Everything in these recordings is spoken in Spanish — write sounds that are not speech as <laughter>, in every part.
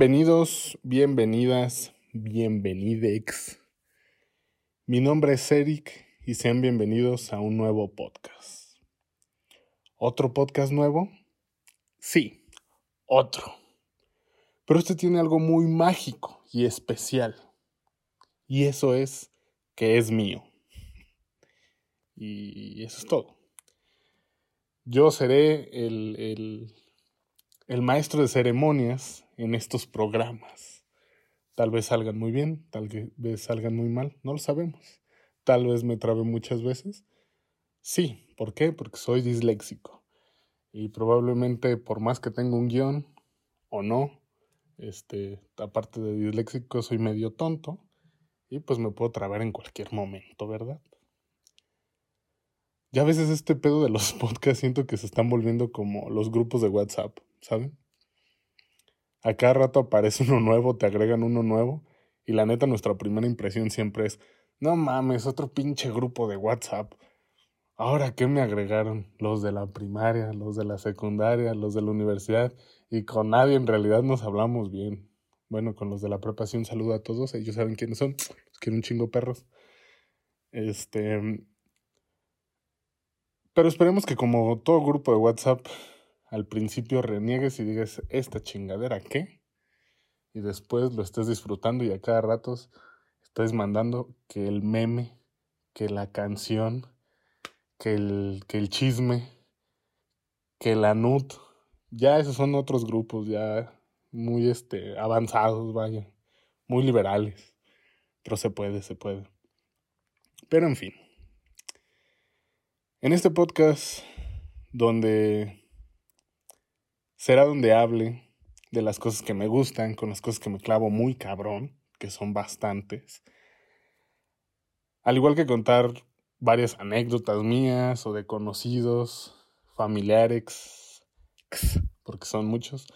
Bienvenidos, bienvenidas, bienvenidex. Mi nombre es Eric y sean bienvenidos a un nuevo podcast. ¿Otro podcast nuevo? Sí, otro. Pero este tiene algo muy mágico y especial. Y eso es que es mío. Y eso es todo. Yo seré el, el, el maestro de ceremonias en estos programas. Tal vez salgan muy bien, tal vez salgan muy mal, no lo sabemos. Tal vez me trabe muchas veces. Sí, ¿por qué? Porque soy disléxico. Y probablemente por más que tenga un guion o no, este, aparte de disléxico soy medio tonto y pues me puedo trabar en cualquier momento, ¿verdad? Ya a veces este pedo de los <laughs> podcasts siento que se están volviendo como los grupos de WhatsApp, ¿saben? A cada rato aparece <laughs> uno nuevo, te agregan uno nuevo. Y la neta, nuestra primera impresión siempre es, no mames, otro pinche grupo de WhatsApp. Ahora, ¿qué me agregaron? Los de la primaria, los de la secundaria, los de la universidad. Y con nadie en realidad nos hablamos bien. Bueno, con los de la prepa un saludo a todos. Ellos saben quiénes son. Los quiero un chingo perros. Este... Pero esperemos que como todo grupo de WhatsApp al principio reniegues y digas, ¿esta chingadera qué? Y después lo estés disfrutando y a cada rato estés mandando que el meme, que la canción, que el, que el chisme, que la nut, ya esos son otros grupos ya muy este, avanzados, vaya, muy liberales. Pero se puede, se puede. Pero en fin. En este podcast, donde será donde hable de las cosas que me gustan, con las cosas que me clavo muy cabrón, que son bastantes. Al igual que contar varias anécdotas mías o de conocidos, familiares, porque son muchos,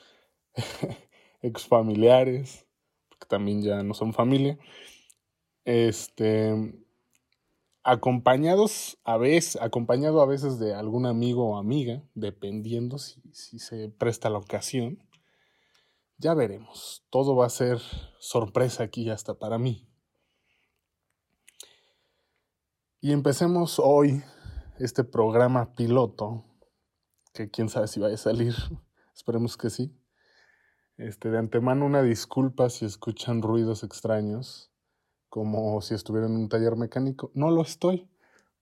<laughs> exfamiliares, porque también ya no son familia. Este, acompañados a veces, acompañado a veces de algún amigo o amiga, dependiendo si, se presta la ocasión. Ya veremos. Todo va a ser sorpresa aquí hasta para mí. Y empecemos hoy este programa piloto, que quién sabe si vaya a salir. <laughs> Esperemos que sí. Este, de antemano una disculpa si escuchan ruidos extraños como si estuviera en un taller mecánico. No lo estoy,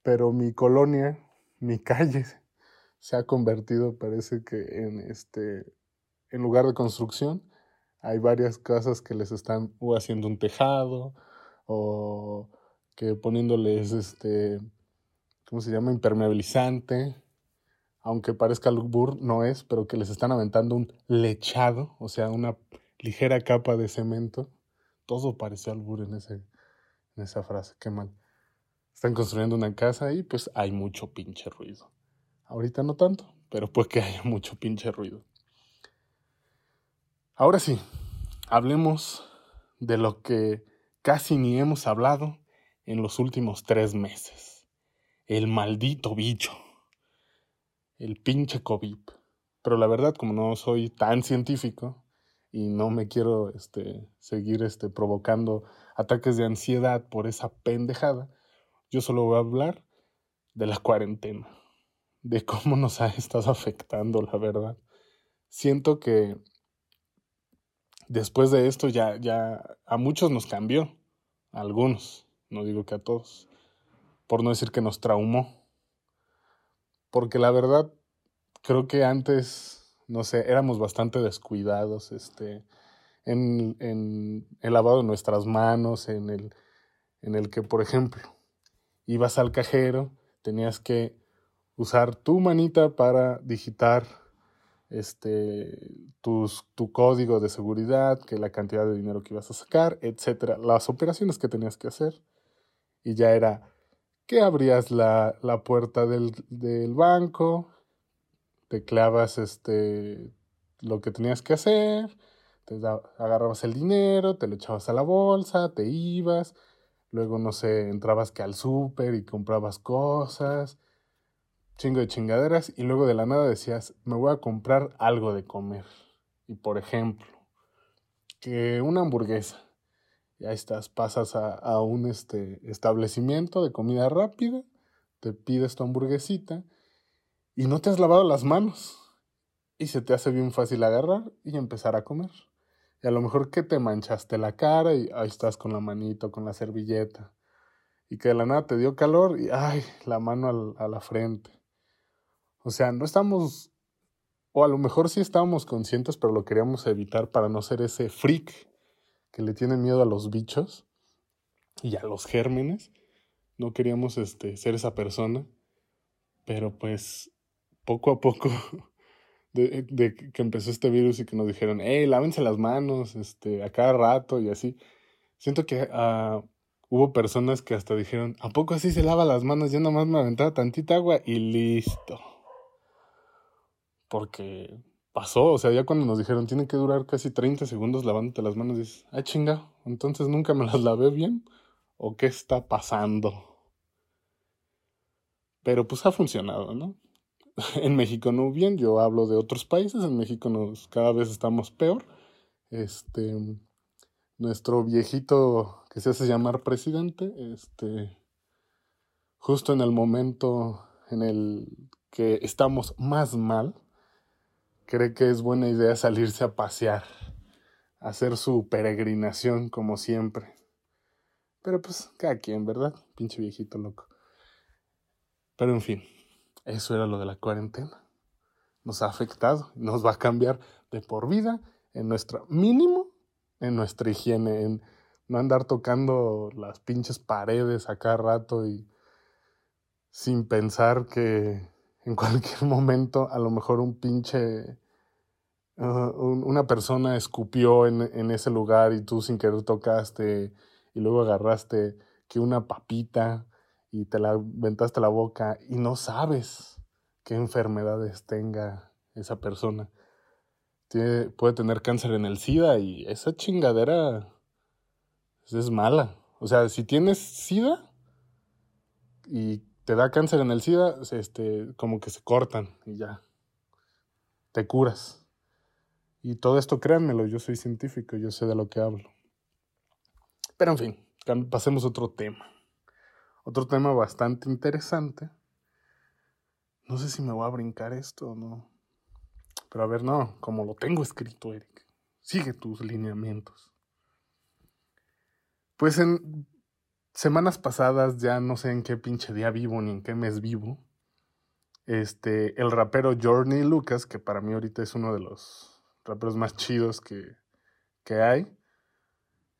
pero mi colonia, mi calle, <laughs> se ha convertido, parece que en este, en lugar de construcción, hay varias casas que les están haciendo un tejado o que poniéndoles este, ¿cómo se llama? impermeabilizante, aunque parezca albur, no es, pero que les están aventando un lechado, o sea, una ligera capa de cemento. Todo parece albur en ese, en esa frase, qué mal. Están construyendo una casa y pues hay mucho pinche ruido. Ahorita no tanto, pero pues que haya mucho pinche ruido. Ahora sí, hablemos de lo que casi ni hemos hablado en los últimos tres meses. El maldito bicho. El pinche COVID. Pero la verdad, como no soy tan científico y no me quiero este, seguir este, provocando ataques de ansiedad por esa pendejada, yo solo voy a hablar de la cuarentena, de cómo nos ha estado afectando, la verdad. Siento que después de esto ya, ya a muchos nos cambió, a algunos, no digo que a todos, por no decir que nos traumó. Porque la verdad, creo que antes, no sé, éramos bastante descuidados, este, en, en el lavado de nuestras manos, en el, en el que, por ejemplo, ibas al cajero, tenías que usar tu manita para digitar este, tu código de seguridad, que la cantidad de dinero que ibas a sacar, etcétera, las operaciones que tenías que hacer. Y ya era que abrías la, la puerta del, del, banco, tecleabas este, lo que tenías que hacer, te agarrabas el dinero, te lo echabas a la bolsa, te ibas, luego no sé, entrabas que al súper y comprabas cosas, chingo de chingaderas, y luego de la nada decías, me voy a comprar algo de comer. Y por ejemplo, que una hamburguesa. Ya estás, pasas a, a un este, establecimiento de comida rápida, te pides tu hamburguesita y no te has lavado las manos. Y se te hace bien fácil agarrar y empezar a comer. Y a lo mejor que te manchaste la cara y ahí estás con la manito, con la servilleta. Y que de la nada te dio calor y ay, la mano a la frente. O sea, no estamos, o a lo mejor sí estábamos conscientes, pero lo queríamos evitar para no ser ese freak que le tiene miedo a los bichos y a los gérmenes. No queríamos este, ser esa persona, pero pues poco a poco <laughs> de, que empezó este virus y que nos dijeron, hey, lávense las manos, este, a cada rato y así. Siento que uh, hubo personas que hasta dijeron, ¿a poco así se lava las manos? Yo nomás me aventaba tantita agua y listo. Porque pasó, o sea, ya cuando nos dijeron, tiene que durar casi 30 segundos lavándote las manos, dices, ah, chinga, entonces nunca me las lavé bien. ¿O qué está pasando? Pero pues ha funcionado, ¿no? <laughs> en México no bien, yo hablo de otros países, en México nos cada vez estamos peor. Este nuestro viejito que se hace llamar presidente, este justo en el momento en el que estamos más mal, cree que es buena idea salirse a pasear, hacer su peregrinación como siempre. Pero pues cada quien, ¿verdad? Pinche viejito loco. Pero en fin, eso era lo de la cuarentena. Nos ha afectado, nos va a cambiar de por vida en nuestra mínimo, en nuestra higiene, en no andar tocando las pinches paredes a cada rato y sin pensar que en <laughs> cualquier momento a lo mejor un pinche uh, una persona escupió en, en, ese lugar y tú sin querer tocaste y luego agarraste que una papita y te la ventaste la boca y no sabes qué enfermedades tenga esa persona. Tiene, puede tener cáncer en el SIDA y esa chingadera es mala. O sea, si tienes SIDA y te da cáncer en el SIDA, este, como que se cortan y ya. Te curas. Y todo esto, créanmelo, yo soy científico, yo sé de lo que hablo. Pero en fin, pasemos a otro tema. Otro tema bastante interesante. No sé si me voy a brincar esto o no. Pero a ver, no, como lo tengo escrito, Eric. Sigue tus lineamientos. Pues en semanas pasadas, ya no sé en qué pinche día vivo ni en qué mes vivo. Este, el rapero Journey Lucas, que para mí ahorita es uno de los raperos más chidos que, que hay.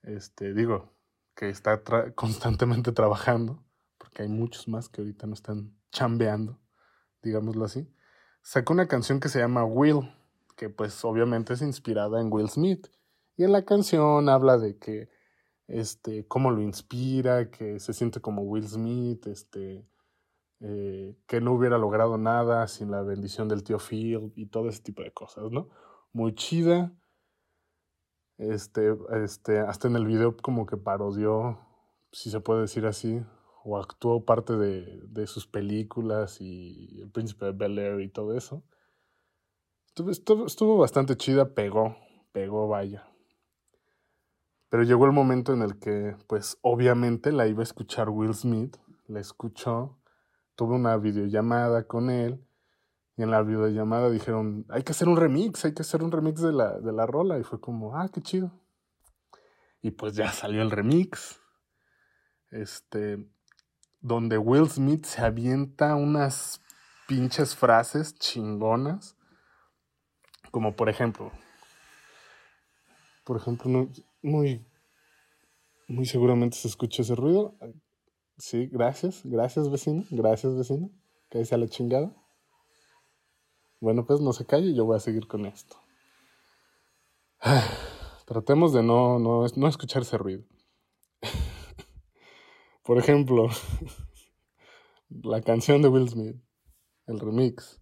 Este, digo, que está constantemente trabajando porque hay muchos más que ahorita no están chambeando, digámoslo así, sacó una canción que se llama Will, que pues obviamente es inspirada en Will Smith. Y en la canción habla de que, este, cómo lo inspira, que se siente como Will Smith, este, eh, que no hubiera logrado nada sin la bendición del tío Phil y todo ese tipo de cosas, ¿no? Muy chida. Este, este, hasta en el video como que parodió, si se puede decir así, o actuó parte de, sus películas y El Príncipe de Bel Air y todo eso. Estuvo, estuvo, bastante chida, pegó, pegó, vaya. Pero llegó el momento en el que, pues obviamente la iba a escuchar Will Smith, la escuchó, tuve una videollamada con él y en la videollamada dijeron, hay que hacer un remix, hay que hacer un remix de la, de la rola y fue como, ah, qué chido. Y pues ya salió el remix. Este, donde Will Smith se avienta unas pinches frases chingonas. Como por ejemplo, por ejemplo, muy, muy seguramente se escucha ese ruido. Sí, gracias, gracias vecino, gracias vecino. Que a la chingada. Bueno, pues no se calle, yo voy a seguir con esto. <sighs> Tratemos de no, no, no escuchar ese ruido. Por ejemplo, <laughs> la canción de Will Smith, el remix.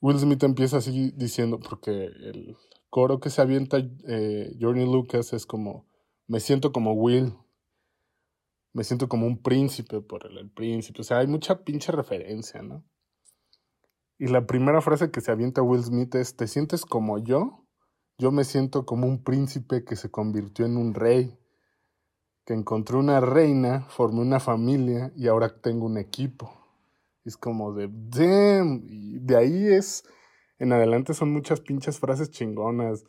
Will Smith empieza así diciendo, porque el coro que se avienta eh, Lucas es como, me siento como Will, me siento como un príncipe por el, el príncipe, o sea, hay mucha pinche referencia, ¿no? Y la primera frase que se avienta Will Smith es, ¿te sientes como yo? Yo me siento como un príncipe que se convirtió en un rey, que encontré una reina, formé una familia y ahora tengo un equipo. Es como de, damn, y de ahí es, en adelante son muchas pinches frases chingonas.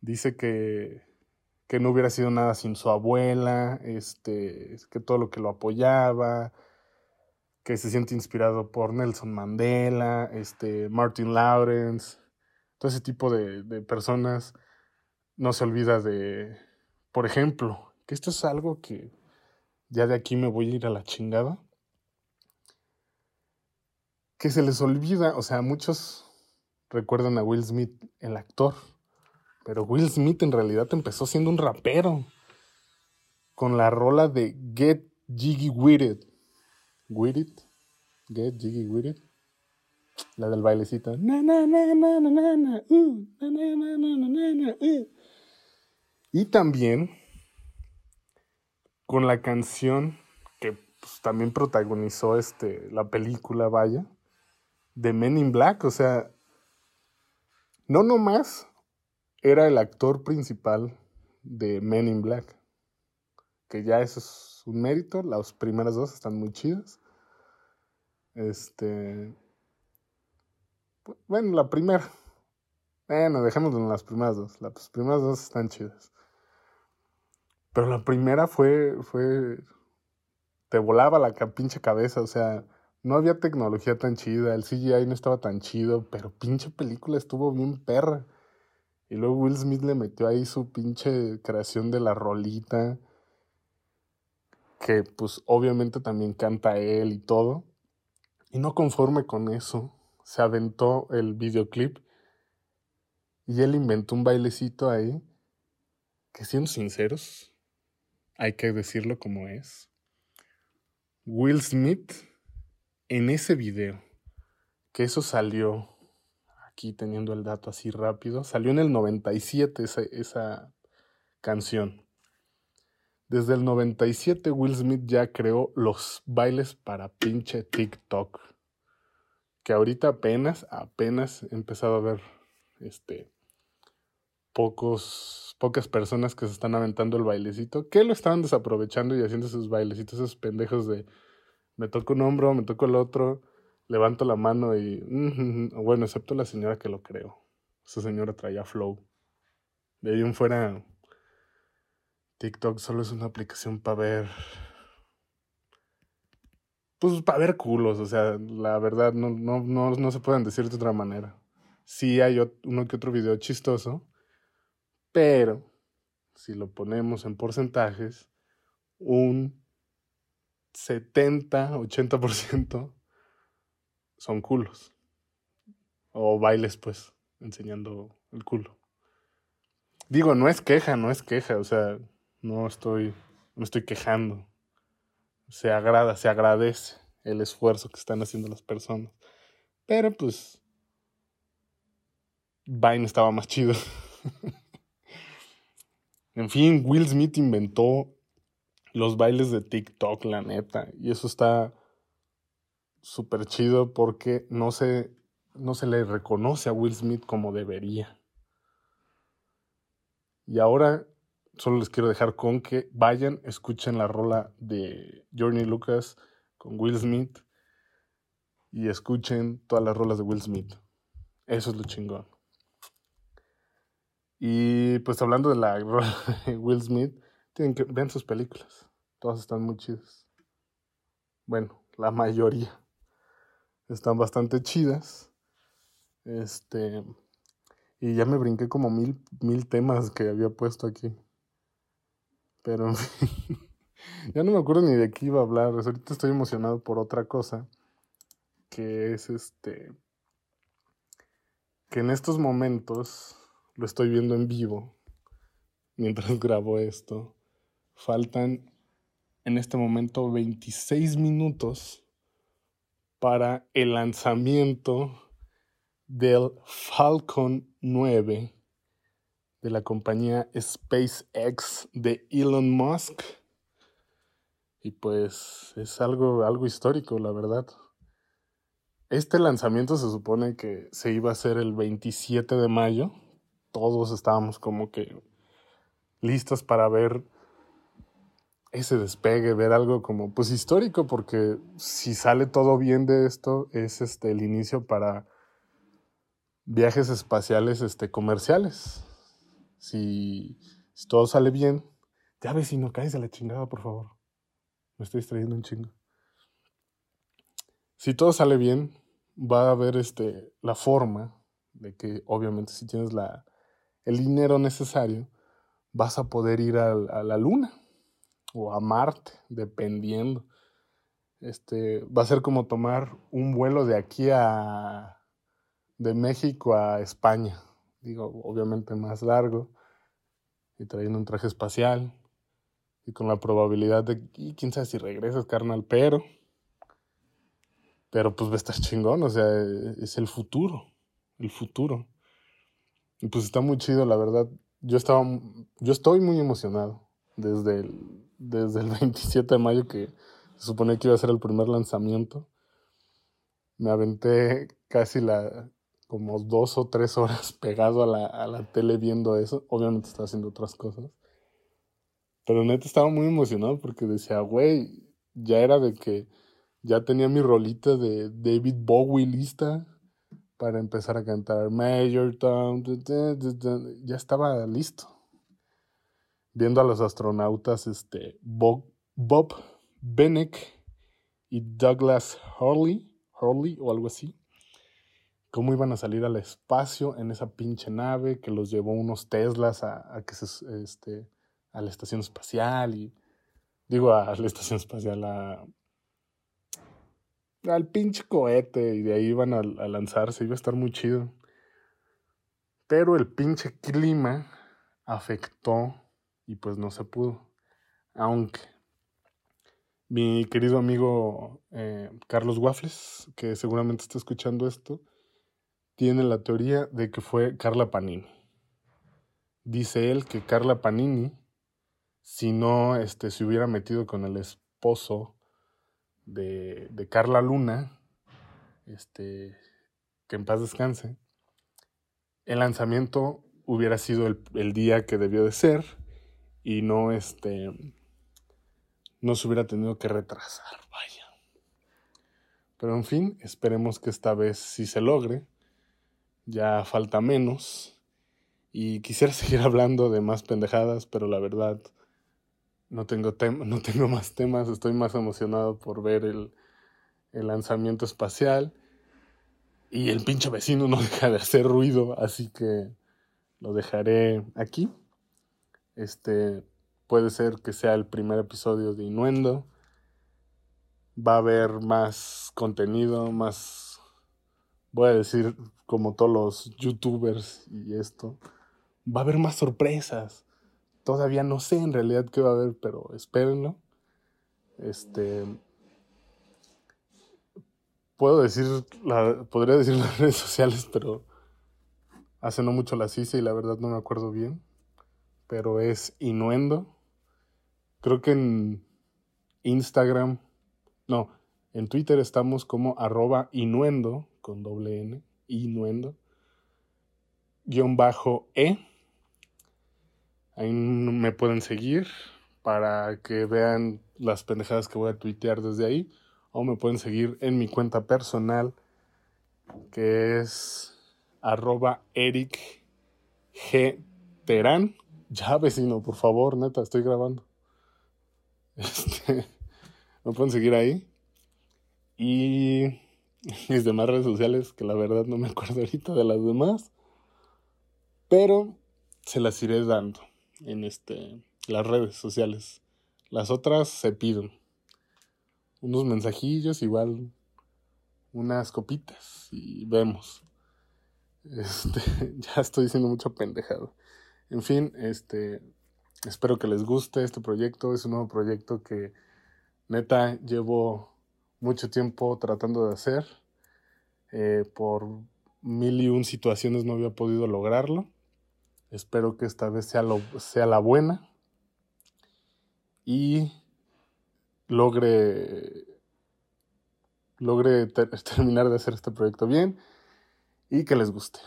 Dice que, que no hubiera sido nada sin su abuela, este, que todo lo que lo apoyaba, que se siente inspirado por Nelson Mandela, este, Martin Lawrence, todo ese tipo de, de personas. No se olvida de, por ejemplo, que esto es algo que ya de aquí me voy a ir a la chingada. Que se les olvida, o sea, muchos recuerdan a Will Smith, el actor, pero Will Smith en realidad empezó siendo un rapero con la rola de Get Jiggy With It. Get Jiggy With It. La del bailecito. Y también con la canción que pues, también protagonizó este, la película, vaya, de Men in Black. O sea, no nomás era el actor principal de Men in Black. Que ya eso es un mérito. Las primeras dos están muy chidas. Este. Bueno, la primera. Bueno, dejémoslo en las primeras dos. Las primeras dos están chidas. Pero la primera fue. fue. Te volaba la pinche cabeza. O sea, no había tecnología tan chida. El CGI no estaba tan chido. Pero pinche película estuvo bien perra. Y luego Will Smith le metió ahí su pinche creación de la rolita. Que pues obviamente también canta él y todo. Y no conforme con eso, se aventó el videoclip. Y él inventó un bailecito ahí. Que siendo sinceros, hay que decirlo como es. Will Smith en ese video, que eso salió aquí teniendo el dato así rápido, salió en el 97 esa, esa canción. Desde el 97 Will Smith ya creó los bailes para pinche TikTok. Que ahorita apenas, apenas he empezado a ver este pocos, pocas personas que se están aventando el bailecito, que lo estaban desaprovechando y haciendo sus bailecitos, esos pendejos de me toco un hombro, me toco el otro, levanto la mano y... bueno, excepto la señora que lo creo. Esa señora traía flow. De ahí en fuera, TikTok solo es una aplicación para ver... Pues para ver culos, o sea, la verdad no, no, no, no se pueden decir de otra manera. Sí hay uno que otro video chistoso, pero si lo ponemos en porcentajes, un 70, 80% son culos. O bailes, pues, enseñando el culo. Digo, no es queja, no es queja, o sea, no estoy, no estoy quejando. Se agrada, se agradece el esfuerzo que están haciendo las personas. Pero pues, Vine estaba más chido. <laughs> en fin, Will Smith inventó los bailes de TikTok, la neta. Y eso está súper chido porque no se, no se le reconoce a Will Smith como debería. Y ahora solo les quiero dejar con que vayan, escuchen la rola de Journey Lucas con Will Smith y escuchen todas las rolas de Will Smith. Eso es lo chingón. Y pues hablando de la <laughs> de Will Smith, tienen que sus películas. Todas están muy chidas. Bueno, la mayoría están bastante chidas. Este. Y ya me brinqué como mil, mil temas que había puesto aquí. Pero en fin. <laughs> ya no me acuerdo ni de qué iba a hablar. Ahorita estoy emocionado por otra cosa. Que es este. Que en estos momentos lo estoy viendo en vivo. Mientras <laughs> grabo esto. Faltan en este momento 26 minutos para el lanzamiento del Falcon 9 de la compañía SpaceX de Elon Musk. Y pues es algo, algo histórico, la verdad. Este lanzamiento se supone que se iba a hacer el 27 de mayo, todos estábamos como que listos para ver ese despegue, ver algo como pues histórico, porque si sale todo bien de esto, es este el inicio para viajes espaciales este, comerciales. Si, si todo sale bien, ya vecino, caes a la chingada, por favor. Me estoy distrayendo un chingo. Si todo sale bien, va a haber este, la forma de que, obviamente, si tienes la, el dinero necesario, vas a poder ir a, la luna o a Marte, dependiendo. Este, va a ser como tomar un vuelo de aquí a de México a España. Digo, obviamente más largo y trayendo un traje espacial y con la probabilidad de, quién sabe si regresas, carnal, pero, pero pues va chingón, o sea, es el futuro, el futuro. Pues está muy chido, la verdad. Yo estaba, yo estoy muy emocionado desde el, desde el <laughs> 27 de mayo que se suponía que iba a ser el primer lanzamiento. Me aventé casi la, como dos o tres horas <laughs> pegado a la, a la tele viendo eso. Obviamente estaba haciendo otras cosas. Pero neta estaba muy emocionado porque decía, güey, ya era de que ya tenía mi rolita de David Bowie lista para empezar a cantar Major Town. Ya estaba listo. Viendo a los astronautas este, Bob, Bob y Douglas Hurley, Hurley o algo así. Cómo iban a salir al espacio en esa pinche nave que los llevó unos Teslas a, a que se, este, a la estación espacial y digo a la estación espacial a, al pinche cohete y de ahí iban a, lanzarse, iba a estar muy chido. Pero el pinche clima afectó y pues no se pudo. Aunque mi querido amigo eh, Carlos Waffles, que seguramente está escuchando esto, tiene la teoría de que fue Carla Panini. Dice él que Carla Panini si no este, se hubiera metido con el esposo de, de Carla Luna, este, que en paz descanse, el lanzamiento hubiera sido el, el, día que debió de ser y no este no se hubiera tenido que retrasar, vaya. Pero en fin, esperemos que esta vez sí se logre. Ya falta menos. Y quisiera <laughs> seguir hablando de más pendejadas, pero la verdad no tengo, <laughs> no tengo más temas, estoy más emocionado por ver el, el lanzamiento espacial. Y el pinche vecino no <laughs> deja de hacer ruido, así que lo dejaré aquí. Este puede ser que sea el primer episodio de Inuendo. Va a haber más contenido, más, voy a decir como todos los youtubers y esto. Va a haber más sorpresas. Todavía no sé en realidad qué va a haber, pero espérenlo. Este. Puedo decir, podría decir <laughs> las redes sociales, pero hace no mucho las hice y la verdad no me acuerdo bien. Pero es Inuendo. Creo que en Instagram, no, en Twitter estamos como arroba Inuendo, con doble N, Inuendo, guion bajo E Ahí me pueden seguir para que vean las pendejadas que voy a tuitear desde ahí. O me pueden seguir en mi cuenta personal que es arroba Eric G. Terán. Ya vecino, por favor, neta, estoy grabando. <laughs> Este, me pueden seguir ahí. Y mis demás redes sociales, que la verdad no me acuerdo ahorita de las demás. Pero se las iré dando en este, las redes sociales. Las otras se piden. Unos mensajillos, igual unas copitas y vemos. Este, <laughs> ya estoy diciendo mucho pendejado. En fin, este, espero que les guste este proyecto. Es un nuevo proyecto que neta llevo mucho tiempo tratando de hacer. Eh, por mil y un situaciones no había podido lograrlo. Espero que esta vez sea, lo, sea la buena y logre, logre ter <laughs> terminar de hacer este proyecto bien y que les guste.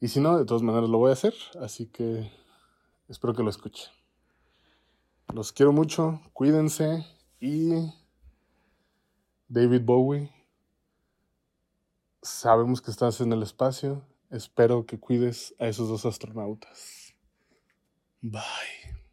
Y si no, de todas maneras lo voy a hacer, así que espero que lo escuchen. Los quiero mucho, cuídense y David Bowie, sabemos que estás en el espacio, espero que cuides a esos dos astronautas. Bye.